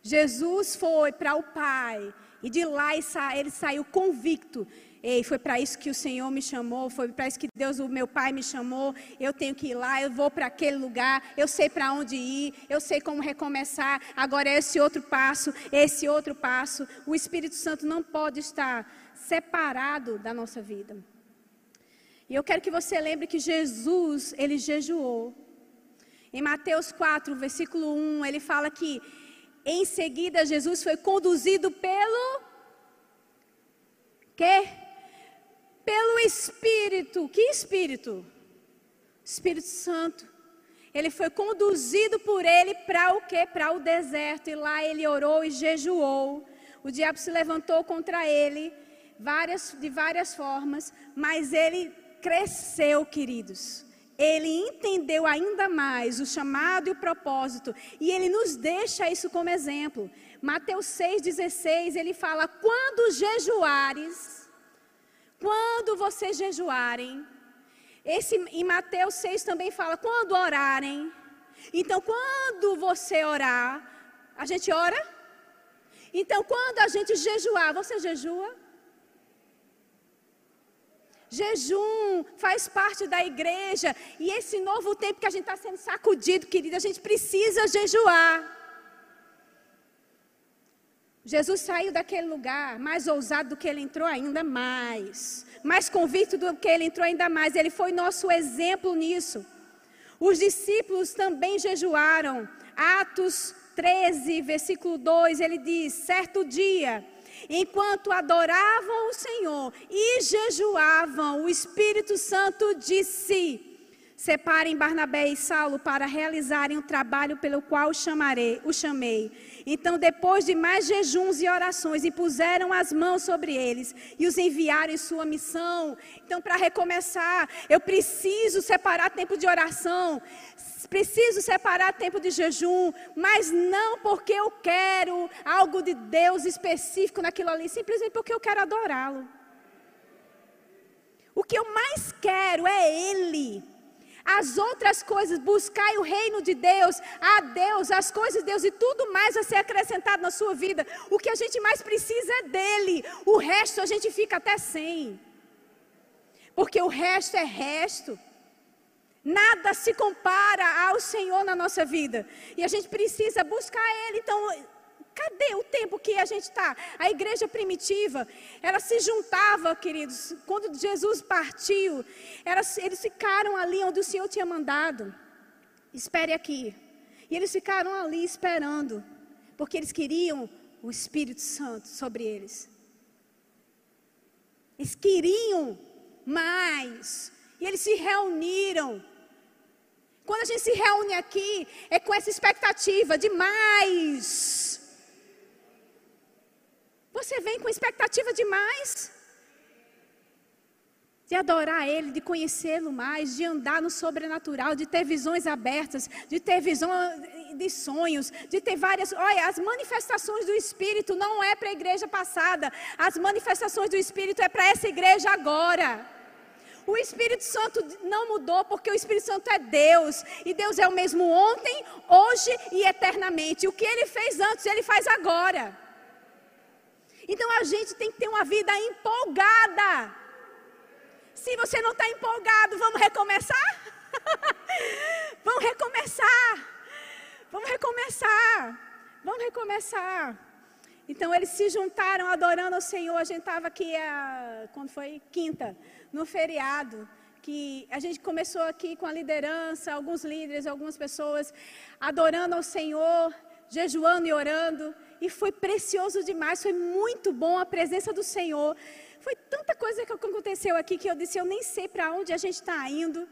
Jesus foi para o Pai e de lá ele saiu convicto. Ei, foi para isso que o Senhor me chamou, foi para isso que Deus, o meu Pai, me chamou. Eu tenho que ir lá, eu vou para aquele lugar, eu sei para onde ir, eu sei como recomeçar. Agora é esse outro passo, esse outro passo. O Espírito Santo não pode estar separado da nossa vida. E eu quero que você lembre que Jesus, ele jejuou. Em Mateus 4, versículo 1, ele fala que em seguida Jesus foi conduzido pelo que? Pelo Espírito. Que Espírito? Espírito Santo. Ele foi conduzido por ele para o quê? Para o deserto. E lá ele orou e jejuou. O diabo se levantou contra ele várias, de várias formas, mas ele cresceu, queridos. Ele entendeu ainda mais o chamado e o propósito, e ele nos deixa isso como exemplo. Mateus 6,16, ele fala: quando jejuares, quando vocês jejuarem, esse em Mateus 6 também fala: quando orarem. Então, quando você orar, a gente ora? Então, quando a gente jejuar, você jejua? Jejum faz parte da igreja. E esse novo tempo que a gente está sendo sacudido, querido, a gente precisa jejuar. Jesus saiu daquele lugar mais ousado do que ele entrou, ainda mais. Mais convicto do que ele entrou, ainda mais. Ele foi nosso exemplo nisso. Os discípulos também jejuaram. Atos 13, versículo 2, ele diz: certo dia enquanto adoravam o Senhor e jejuavam, o Espírito Santo disse: Separem Barnabé e Saulo para realizarem o trabalho pelo qual chamarei, o chamei. Então, depois de mais jejuns e orações, impuseram as mãos sobre eles e os enviaram em sua missão. Então, para recomeçar, eu preciso separar tempo de oração, preciso separar tempo de jejum, mas não porque eu quero algo de Deus específico naquilo ali, simplesmente porque eu quero adorá-lo. O que eu mais quero é Ele. As outras coisas, buscai o reino de Deus, a Deus, as coisas de Deus e tudo mais vai ser acrescentado na sua vida. O que a gente mais precisa é dele. O resto a gente fica até sem. Porque o resto é resto. Nada se compara ao Senhor na nossa vida. E a gente precisa buscar Ele. Então, cadê o tempo que a gente está? A igreja primitiva, ela se juntava, queridos. Quando Jesus partiu, elas, eles ficaram ali onde o Senhor tinha mandado. Espere aqui. E eles ficaram ali esperando. Porque eles queriam o Espírito Santo sobre eles. Eles queriam mais. E eles se reuniram. Quando a gente se reúne aqui, é com essa expectativa de mais. Você vem com expectativa de mais. De adorar Ele, de conhecê-lo mais, de andar no sobrenatural, de ter visões abertas, de ter visão de sonhos, de ter várias. Olha, as manifestações do Espírito não é para a igreja passada, as manifestações do Espírito é para essa igreja agora. O Espírito Santo não mudou porque o Espírito Santo é Deus. E Deus é o mesmo ontem, hoje e eternamente. O que ele fez antes, ele faz agora. Então a gente tem que ter uma vida empolgada. Se você não está empolgado, vamos recomeçar? <laughs> vamos recomeçar. Vamos recomeçar. Vamos recomeçar. Então eles se juntaram adorando o Senhor. A gente estava aqui, a, quando foi? Quinta no feriado, que a gente começou aqui com a liderança, alguns líderes, algumas pessoas adorando ao Senhor, jejuando e orando, e foi precioso demais, foi muito bom a presença do Senhor. Foi tanta coisa que aconteceu aqui que eu disse, eu nem sei para onde a gente está indo.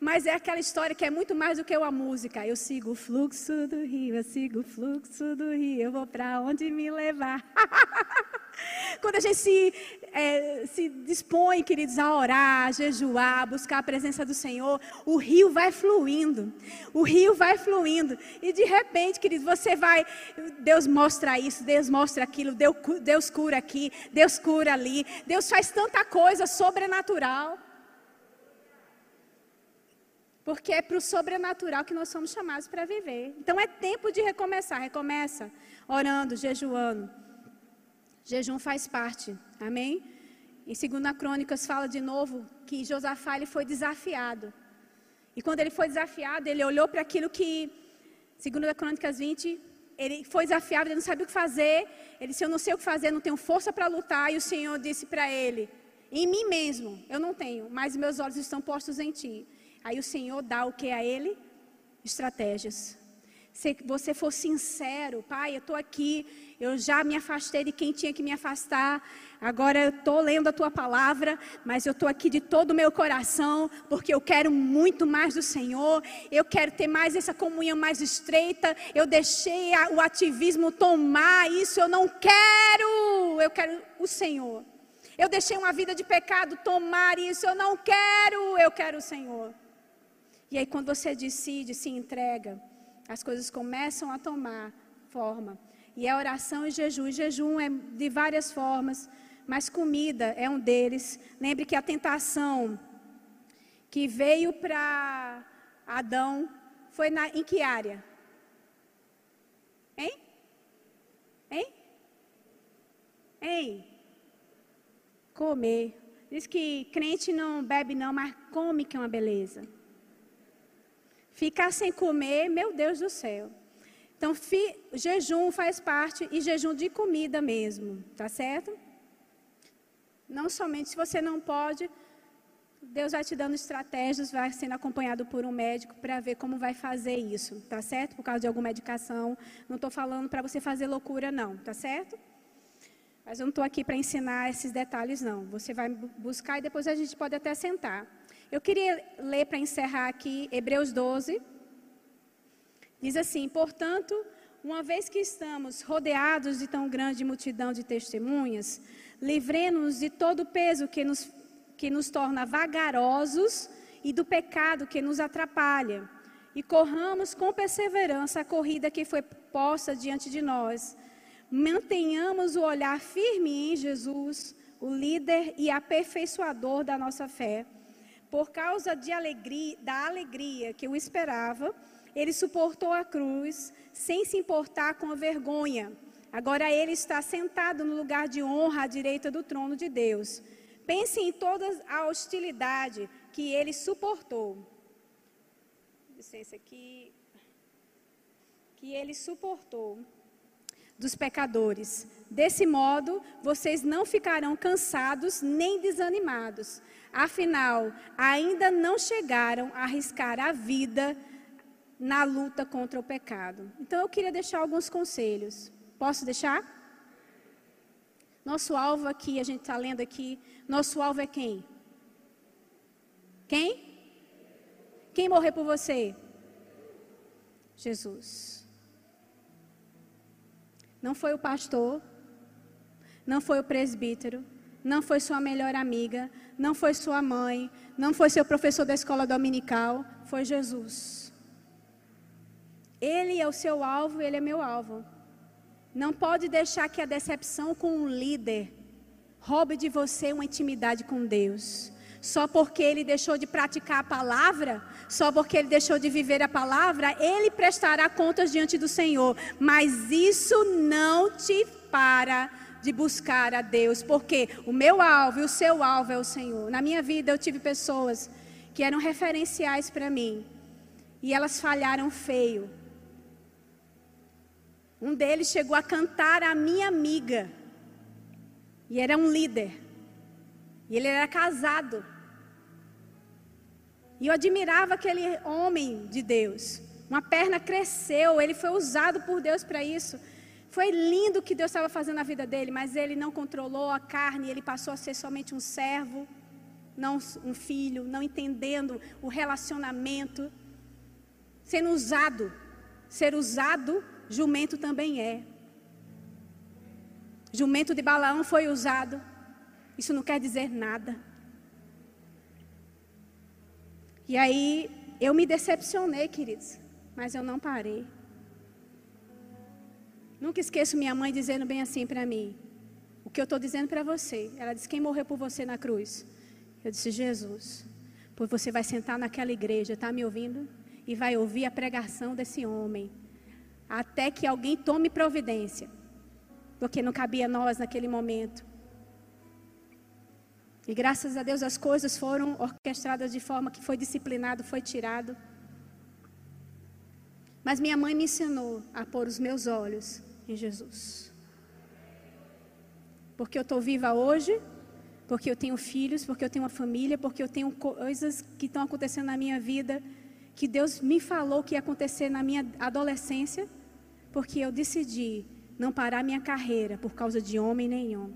Mas é aquela história que é muito mais do que uma música. Eu sigo o fluxo do rio, eu sigo o fluxo do rio, eu vou para onde me levar. <laughs> Quando a gente se, é, se dispõe, queridos, a orar, a jejuar, a buscar a presença do Senhor, o rio vai fluindo. O rio vai fluindo. E de repente, queridos, você vai. Deus mostra isso, Deus mostra aquilo, Deus cura aqui, Deus cura ali. Deus faz tanta coisa sobrenatural. Porque é para o sobrenatural que nós somos chamados para viver. Então é tempo de recomeçar. Recomeça orando, jejuando. Jejum faz parte. Amém? Em 2 Crônicas fala de novo que Josafá ele foi desafiado. E quando ele foi desafiado, ele olhou para aquilo que, segundo Crônicas 20, ele foi desafiado, ele não sabia o que fazer. Ele disse: Eu não sei o que fazer, não tenho força para lutar. E o Senhor disse para ele: Em mim mesmo eu não tenho, mas meus olhos estão postos em ti. Aí o Senhor dá o que a ele? Estratégias. Se você for sincero, pai, eu estou aqui, eu já me afastei de quem tinha que me afastar, agora eu estou lendo a tua palavra, mas eu estou aqui de todo o meu coração, porque eu quero muito mais do Senhor, eu quero ter mais essa comunhão mais estreita, eu deixei o ativismo tomar isso, eu não quero, eu quero o Senhor. Eu deixei uma vida de pecado tomar isso, eu não quero, eu quero o Senhor. E aí, quando você decide, se entrega, as coisas começam a tomar forma. E é oração e jejum. E jejum é de várias formas, mas comida é um deles. Lembre que a tentação que veio para Adão foi na, em que área? Hein? Hein? Hein? Comer. Diz que crente não bebe não, mas come que é uma beleza. Ficar sem comer, meu Deus do céu. Então, fi, jejum faz parte e jejum de comida mesmo, tá certo? Não somente se você não pode, Deus vai te dando estratégias, vai sendo acompanhado por um médico para ver como vai fazer isso, tá certo? Por causa de alguma medicação. Não estou falando para você fazer loucura, não, tá certo? Mas eu não estou aqui para ensinar esses detalhes, não. Você vai buscar e depois a gente pode até sentar. Eu queria ler para encerrar aqui Hebreus 12. Diz assim: Portanto, uma vez que estamos rodeados de tão grande multidão de testemunhas, livremos-nos de todo o peso que nos, que nos torna vagarosos e do pecado que nos atrapalha, e corramos com perseverança a corrida que foi posta diante de nós. Mantenhamos o olhar firme em Jesus, o líder e aperfeiçoador da nossa fé por causa alegria, da alegria que o esperava, ele suportou a cruz sem se importar com a vergonha. Agora ele está sentado no lugar de honra à direita do trono de Deus. Pense em toda a hostilidade que ele suportou. Licença aqui. Que ele suportou dos pecadores. Desse modo, vocês não ficarão cansados nem desanimados. Afinal, ainda não chegaram a arriscar a vida na luta contra o pecado. Então, eu queria deixar alguns conselhos. Posso deixar? Nosso alvo aqui, a gente está lendo aqui, nosso alvo é quem? Quem? Quem morreu por você? Jesus. Não foi o pastor, não foi o presbítero, não foi sua melhor amiga, não foi sua mãe, não foi seu professor da escola dominical, foi Jesus. Ele é o seu alvo, ele é meu alvo. Não pode deixar que a decepção com um líder roube de você uma intimidade com Deus. Só porque ele deixou de praticar a palavra, só porque ele deixou de viver a palavra, ele prestará contas diante do Senhor. Mas isso não te para de buscar a Deus, porque o meu alvo e o seu alvo é o Senhor. Na minha vida eu tive pessoas que eram referenciais para mim e elas falharam feio. Um deles chegou a cantar a minha amiga e era um líder. E ele era casado. E eu admirava aquele homem de Deus. Uma perna cresceu, ele foi usado por Deus para isso. Foi lindo o que Deus estava fazendo na vida dele, mas ele não controlou a carne, ele passou a ser somente um servo, não um filho, não entendendo o relacionamento, sendo usado. Ser usado, jumento também é. Jumento de Balaão foi usado. Isso não quer dizer nada. E aí eu me decepcionei, queridos, mas eu não parei. Nunca esqueço minha mãe dizendo bem assim para mim. O que eu estou dizendo para você. Ela disse: Quem morreu por você na cruz? Eu disse: Jesus. Pois você vai sentar naquela igreja, está me ouvindo? E vai ouvir a pregação desse homem. Até que alguém tome providência. Porque não cabia nós naquele momento. E graças a Deus as coisas foram orquestradas de forma que foi disciplinado, foi tirado. Mas minha mãe me ensinou a pôr os meus olhos em Jesus. Porque eu estou viva hoje, porque eu tenho filhos, porque eu tenho uma família, porque eu tenho coisas que estão acontecendo na minha vida, que Deus me falou que ia acontecer na minha adolescência, porque eu decidi não parar minha carreira por causa de homem nenhum.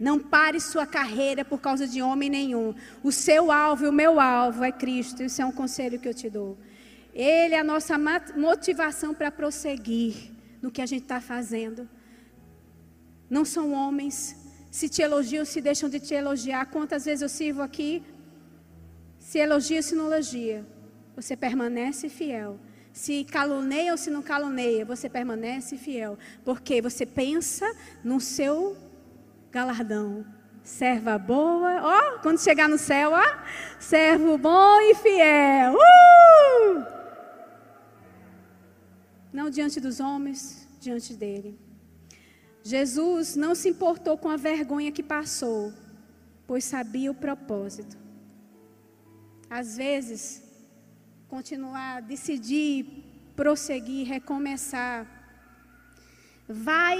Não pare sua carreira por causa de homem nenhum. O seu alvo e o meu alvo é Cristo. Isso é um conselho que eu te dou. Ele é a nossa motivação para prosseguir no que a gente está fazendo. Não são homens. Se te elogiam, se deixam de te elogiar. Quantas vezes eu sirvo aqui? Se elogia, se não elogia. Você permanece fiel. Se caluneia ou se não caluneia, você permanece fiel. Porque você pensa no seu galardão. Serva boa, ó, quando chegar no céu, ó, servo bom e fiel. Uh! Não diante dos homens, diante dele. Jesus não se importou com a vergonha que passou, pois sabia o propósito. Às vezes, continuar, decidir, prosseguir, recomeçar, vai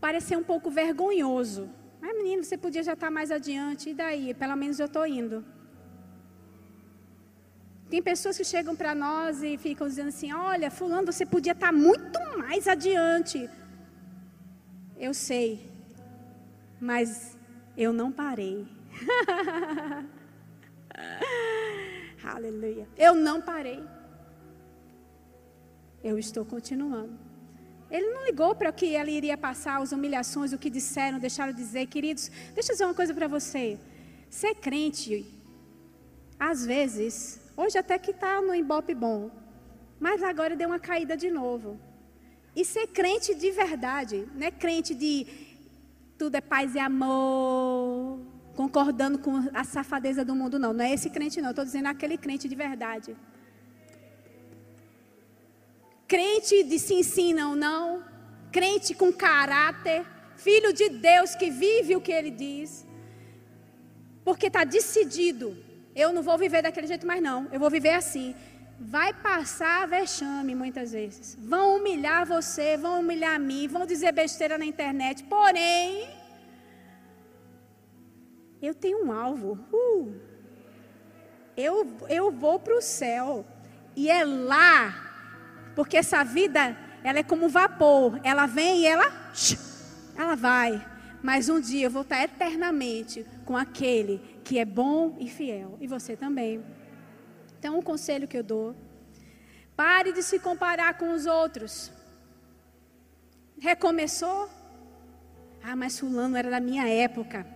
parecer um pouco vergonhoso. Mas, menino, você podia já estar mais adiante, e daí? Pelo menos eu estou indo. Tem pessoas que chegam para nós e ficam dizendo assim: Olha, Fulano, você podia estar tá muito mais adiante. Eu sei, mas eu não parei. <laughs> Aleluia. Eu não parei. Eu estou continuando. Ele não ligou para o que ele iria passar, as humilhações, o que disseram, deixaram dizer. Queridos, deixa eu dizer uma coisa para você. Ser crente, às vezes, Hoje até que está no embope bom. Mas agora deu uma caída de novo. E ser crente de verdade, não é crente de tudo é paz e amor, concordando com a safadeza do mundo, não. Não é esse crente, não. Estou dizendo aquele crente de verdade. Crente de sim, sim, não, não. Crente com caráter. Filho de Deus que vive o que ele diz. Porque está decidido eu não vou viver daquele jeito mais não. Eu vou viver assim. Vai passar vexame muitas vezes. Vão humilhar você, vão humilhar a mim, vão dizer besteira na internet. Porém, eu tenho um alvo. Uh, eu, eu vou para o céu. E é lá. Porque essa vida, ela é como vapor. Ela vem e ela, ela vai. Mas um dia eu vou estar eternamente com aquele que é bom e fiel. E você também. Então, um conselho que eu dou: pare de se comparar com os outros. Recomeçou? Ah, mas Fulano era da minha época.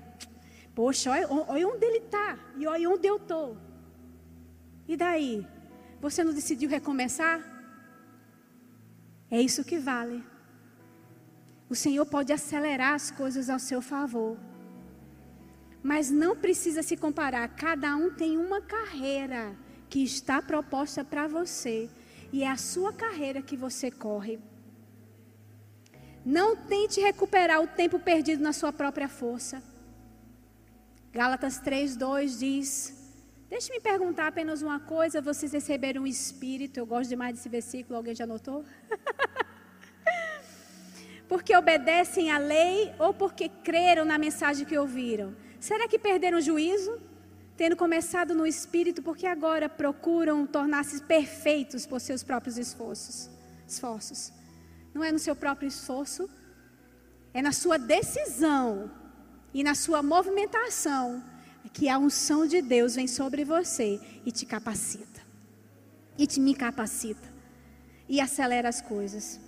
Poxa, olha, olha onde ele está e olha onde eu estou. E daí? Você não decidiu recomeçar? É isso que vale. O Senhor pode acelerar as coisas ao seu favor. Mas não precisa se comparar. Cada um tem uma carreira que está proposta para você. E é a sua carreira que você corre. Não tente recuperar o tempo perdido na sua própria força. Gálatas 3:2 diz: Deixe-me perguntar apenas uma coisa, vocês receberam o espírito? Eu gosto demais desse versículo, alguém já notou? <laughs> porque obedecem à lei ou porque creram na mensagem que ouviram? Será que perderam o juízo? Tendo começado no espírito, porque agora procuram tornar-se perfeitos por seus próprios esforços. esforços. Não é no seu próprio esforço, é na sua decisão e na sua movimentação que a unção de Deus vem sobre você e te capacita. E te me capacita. E acelera as coisas.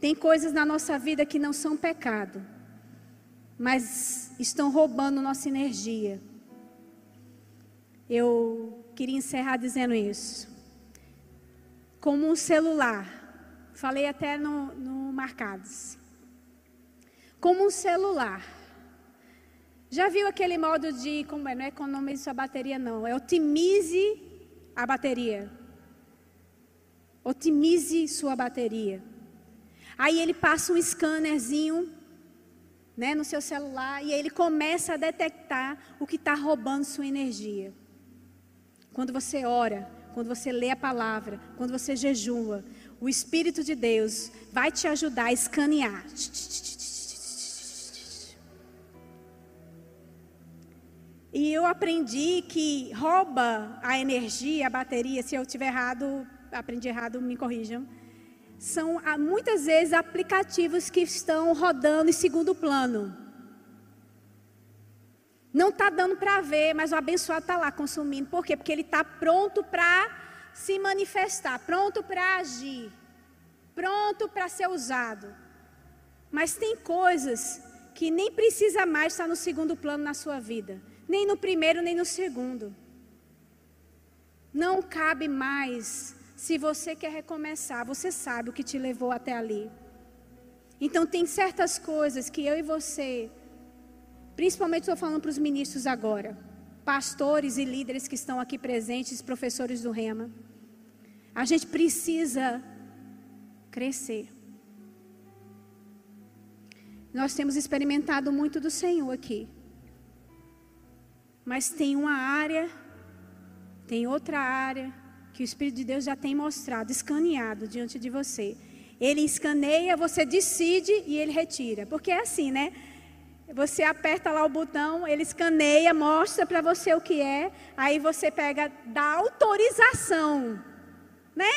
Tem coisas na nossa vida que não são pecado, mas estão roubando nossa energia. Eu queria encerrar dizendo isso. Como um celular, falei até no, no Marcados. Como um celular. Já viu aquele modo de, como é, não economize sua bateria, não, é otimize a bateria. Otimize sua bateria. Aí ele passa um scannerzinho né, no seu celular e ele começa a detectar o que está roubando sua energia. Quando você ora, quando você lê a palavra, quando você jejua, o Espírito de Deus vai te ajudar a escanear. E eu aprendi que rouba a energia, a bateria, se eu estiver errado, aprendi errado, me corrijam. São ah, muitas vezes aplicativos que estão rodando em segundo plano. Não está dando para ver, mas o abençoado está lá consumindo. Por quê? Porque ele está pronto para se manifestar, pronto para agir, pronto para ser usado. Mas tem coisas que nem precisa mais estar no segundo plano na sua vida nem no primeiro, nem no segundo. Não cabe mais. Se você quer recomeçar, você sabe o que te levou até ali. Então, tem certas coisas que eu e você, principalmente estou falando para os ministros agora, pastores e líderes que estão aqui presentes, professores do Rema, a gente precisa crescer. Nós temos experimentado muito do Senhor aqui. Mas tem uma área, tem outra área que o Espírito de Deus já tem mostrado, escaneado diante de você. Ele escaneia, você decide e ele retira. Porque é assim, né? Você aperta lá o botão, ele escaneia, mostra para você o que é, aí você pega, dá autorização, né?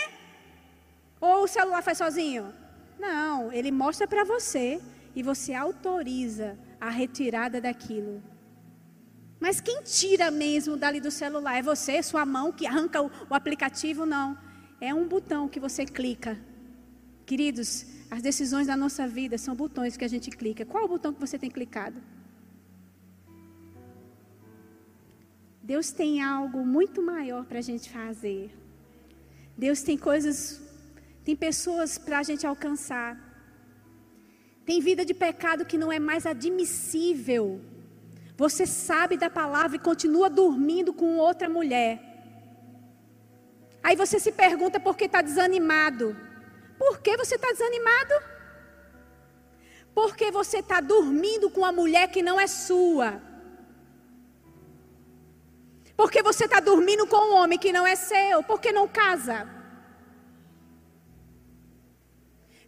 Ou o celular faz sozinho? Não, ele mostra para você e você autoriza a retirada daquilo. Mas quem tira mesmo dali do celular? É você, sua mão que arranca o, o aplicativo? Não. É um botão que você clica. Queridos, as decisões da nossa vida são botões que a gente clica. Qual o botão que você tem clicado? Deus tem algo muito maior para a gente fazer. Deus tem coisas, tem pessoas para a gente alcançar. Tem vida de pecado que não é mais admissível você sabe da palavra e continua dormindo com outra mulher. Aí você se pergunta por que está desanimado. Por que você está desanimado? Porque você está dormindo com uma mulher que não é sua. Porque você está dormindo com um homem que não é seu. Porque não casa.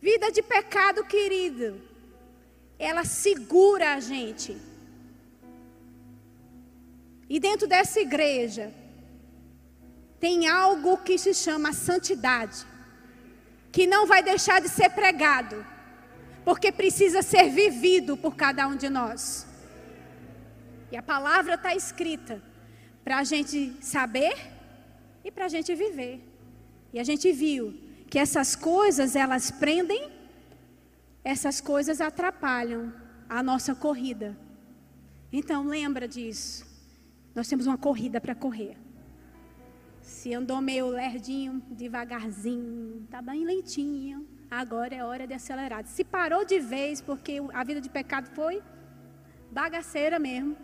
Vida de pecado, querido. Ela segura a gente. E dentro dessa igreja tem algo que se chama santidade, que não vai deixar de ser pregado, porque precisa ser vivido por cada um de nós. E a palavra está escrita para a gente saber e para a gente viver. E a gente viu que essas coisas elas prendem, essas coisas atrapalham a nossa corrida. Então lembra disso. Nós temos uma corrida para correr. Se andou meio lerdinho, devagarzinho, está bem lentinho, agora é hora de acelerar. Se parou de vez porque a vida de pecado foi bagaceira mesmo,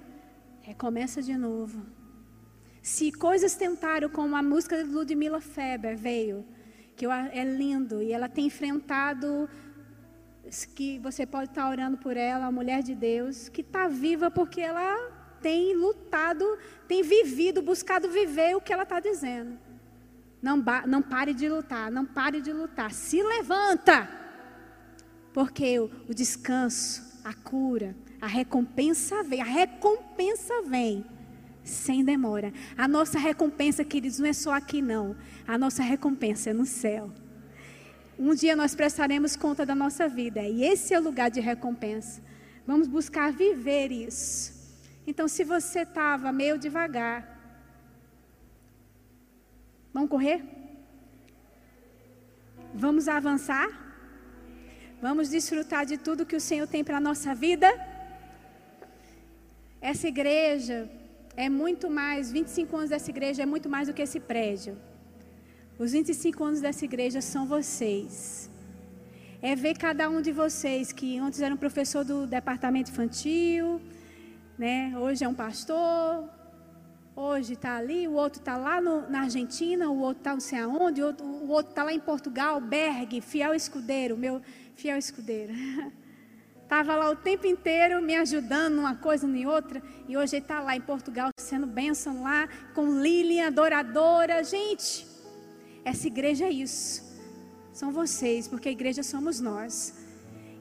recomeça de novo. Se coisas tentaram, como a música de Ludmilla Feber veio, que é lindo e ela tem enfrentado que você pode estar orando por ela, a mulher de Deus, que está viva porque ela tem lutado, tem vivido, buscado viver o que ela está dizendo. Não, não pare de lutar, não pare de lutar. Se levanta. Porque o, o descanso, a cura, a recompensa vem. A recompensa vem sem demora. A nossa recompensa, queridos, não é só aqui, não. A nossa recompensa é no céu. Um dia nós prestaremos conta da nossa vida. E esse é o lugar de recompensa. Vamos buscar viver isso. Então, se você estava meio devagar, vamos correr? Vamos avançar? Vamos desfrutar de tudo que o Senhor tem para a nossa vida? Essa igreja é muito mais, 25 anos dessa igreja é muito mais do que esse prédio. Os 25 anos dessa igreja são vocês. É ver cada um de vocês que antes era um professor do departamento infantil, né? Hoje é um pastor, hoje está ali, o outro está lá no, na Argentina, o outro está não sei aonde, o outro está lá em Portugal, Berg, fiel escudeiro, meu fiel escudeiro. <laughs> Estava lá o tempo inteiro me ajudando numa coisa nem outra, e hoje ele está lá em Portugal sendo bênção lá, com Lilian, adoradora. Gente, essa igreja é isso. São vocês, porque a igreja somos nós.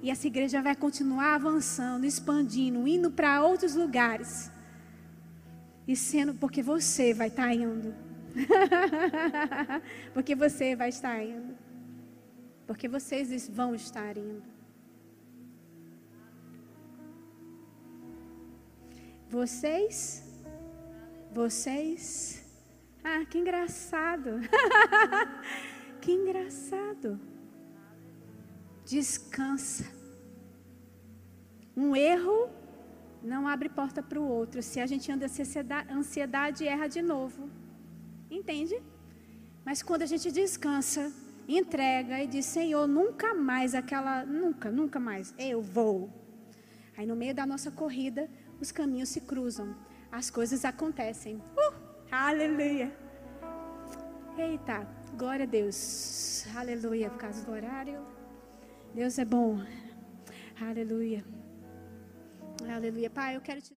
E essa igreja vai continuar avançando, expandindo, indo para outros lugares. E sendo porque você vai estar tá indo. <laughs> porque você vai estar indo. Porque vocês vão estar indo. Vocês, vocês. Ah, que engraçado. <laughs> que engraçado. Descansa. Um erro não abre porta para o outro. Se a gente anda ansiedade, ansiedade, erra de novo. Entende? Mas quando a gente descansa, entrega e diz: Senhor, nunca mais aquela, nunca, nunca mais, eu vou. Aí no meio da nossa corrida, os caminhos se cruzam, as coisas acontecem. Uh, aleluia. Eita, glória a Deus. Aleluia, por causa do horário. Deus é bom. Aleluia. Aleluia. Pai, eu quero te